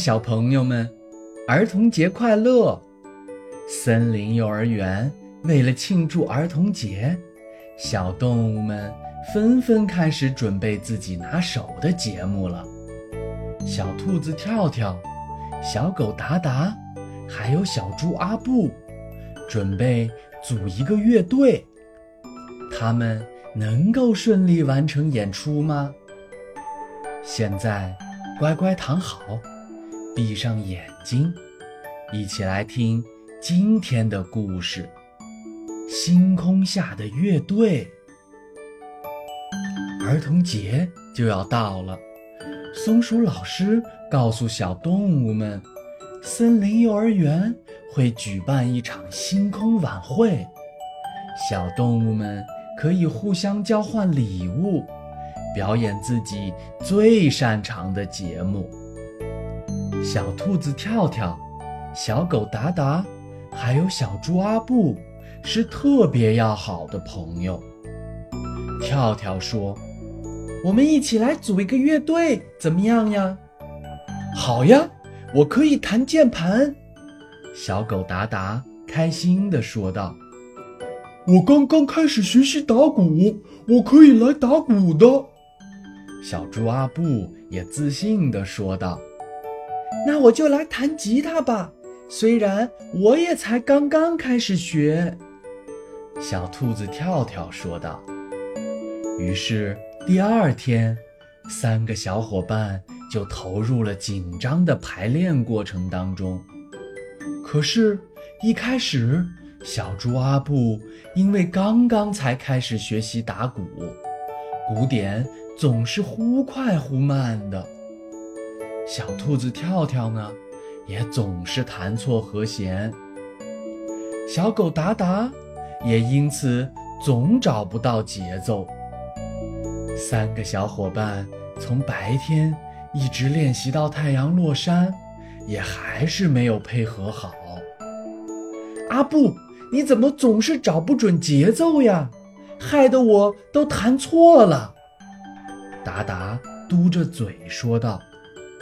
小朋友们，儿童节快乐！森林幼儿园为了庆祝儿童节，小动物们纷纷开始准备自己拿手的节目了。小兔子跳跳，小狗达达，还有小猪阿布，准备组一个乐队。他们能够顺利完成演出吗？现在，乖乖躺好，闭上眼睛，一起来听今天的故事《星空下的乐队》。儿童节就要到了，松鼠老师告诉小动物们，森林幼儿园会举办一场星空晚会，小动物们可以互相交换礼物。表演自己最擅长的节目。小兔子跳跳、小狗达达，还有小猪阿布，是特别要好的朋友。跳跳说：“我们一起来组一个乐队，怎么样呀？”“好呀，我可以弹键盘。”小狗达达开心地说道。“我刚刚开始学习打鼓，我可以来打鼓的。”小猪阿布也自信地说道：“那我就来弹吉他吧，虽然我也才刚刚开始学。”小兔子跳跳说道。于是第二天，三个小伙伴就投入了紧张的排练过程当中。可是，一开始，小猪阿布因为刚刚才开始学习打鼓，鼓点。总是忽快忽慢的，小兔子跳跳呢，也总是弹错和弦。小狗达达也因此总找不到节奏。三个小伙伴从白天一直练习到太阳落山，也还是没有配合好。阿布，你怎么总是找不准节奏呀？害得我都弹错了。达达嘟着嘴说道：“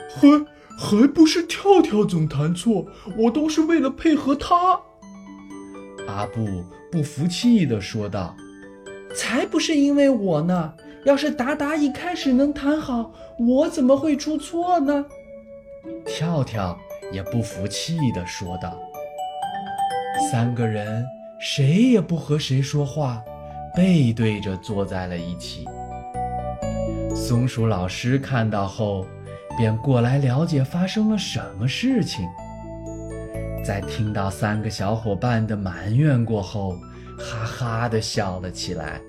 还还不是跳跳总弹错，我都是为了配合他。”阿布不服气地说道：“才不是因为我呢！要是达达一开始能弹好，我怎么会出错呢？”跳跳也不服气地说道。三个人谁也不和谁说话，背对着坐在了一起。松鼠老师看到后，便过来了解发生了什么事情。在听到三个小伙伴的埋怨过后，哈哈地笑了起来。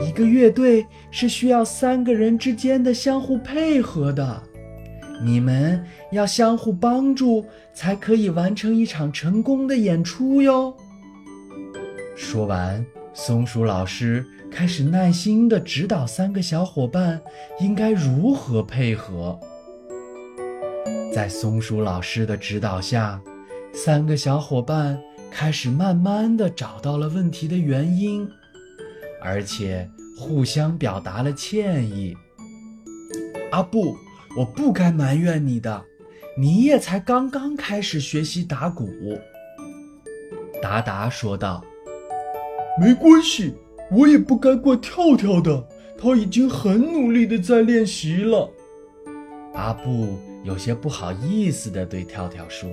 一个乐队是需要三个人之间的相互配合的，你们要相互帮助，才可以完成一场成功的演出哟。说完，松鼠老师。开始耐心地指导三个小伙伴应该如何配合。在松鼠老师的指导下，三个小伙伴开始慢慢地找到了问题的原因，而且互相表达了歉意。阿布，我不该埋怨你的，你也才刚刚开始学习打鼓。达达说道：“没关系。”我也不该怪跳跳的，他已经很努力的在练习了。阿布有些不好意思的对跳跳说：“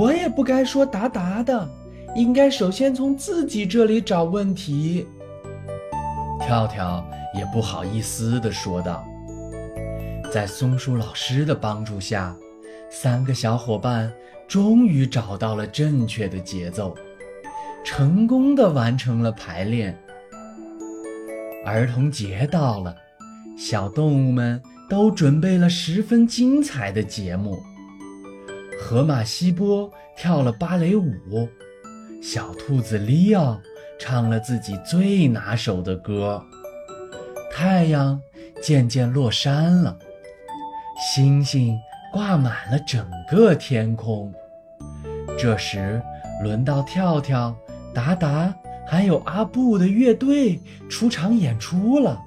我也不该说达达的，应该首先从自己这里找问题。”跳跳也不好意思的说道。在松鼠老师的帮助下，三个小伙伴终于找到了正确的节奏。成功的完成了排练。儿童节到了，小动物们都准备了十分精彩的节目。河马希波跳了芭蕾舞，小兔子利奥唱了自己最拿手的歌。太阳渐渐落山了，星星挂满了整个天空。这时，轮到跳跳。达达还有阿布的乐队出场演出了。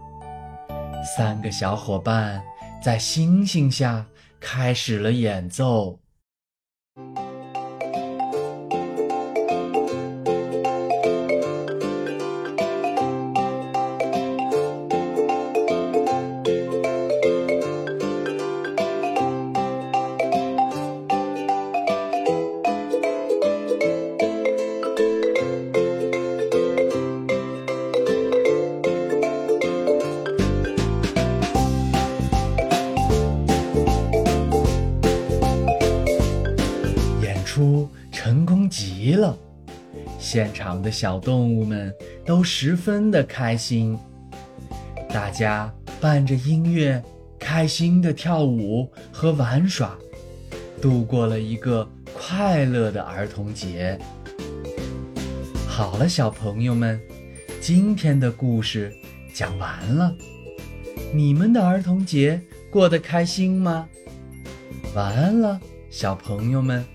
三个小伙伴在星星下开始了演奏。了，现场的小动物们都十分的开心，大家伴着音乐，开心的跳舞和玩耍，度过了一个快乐的儿童节。好了，小朋友们，今天的故事讲完了，你们的儿童节过得开心吗？晚安了，小朋友们。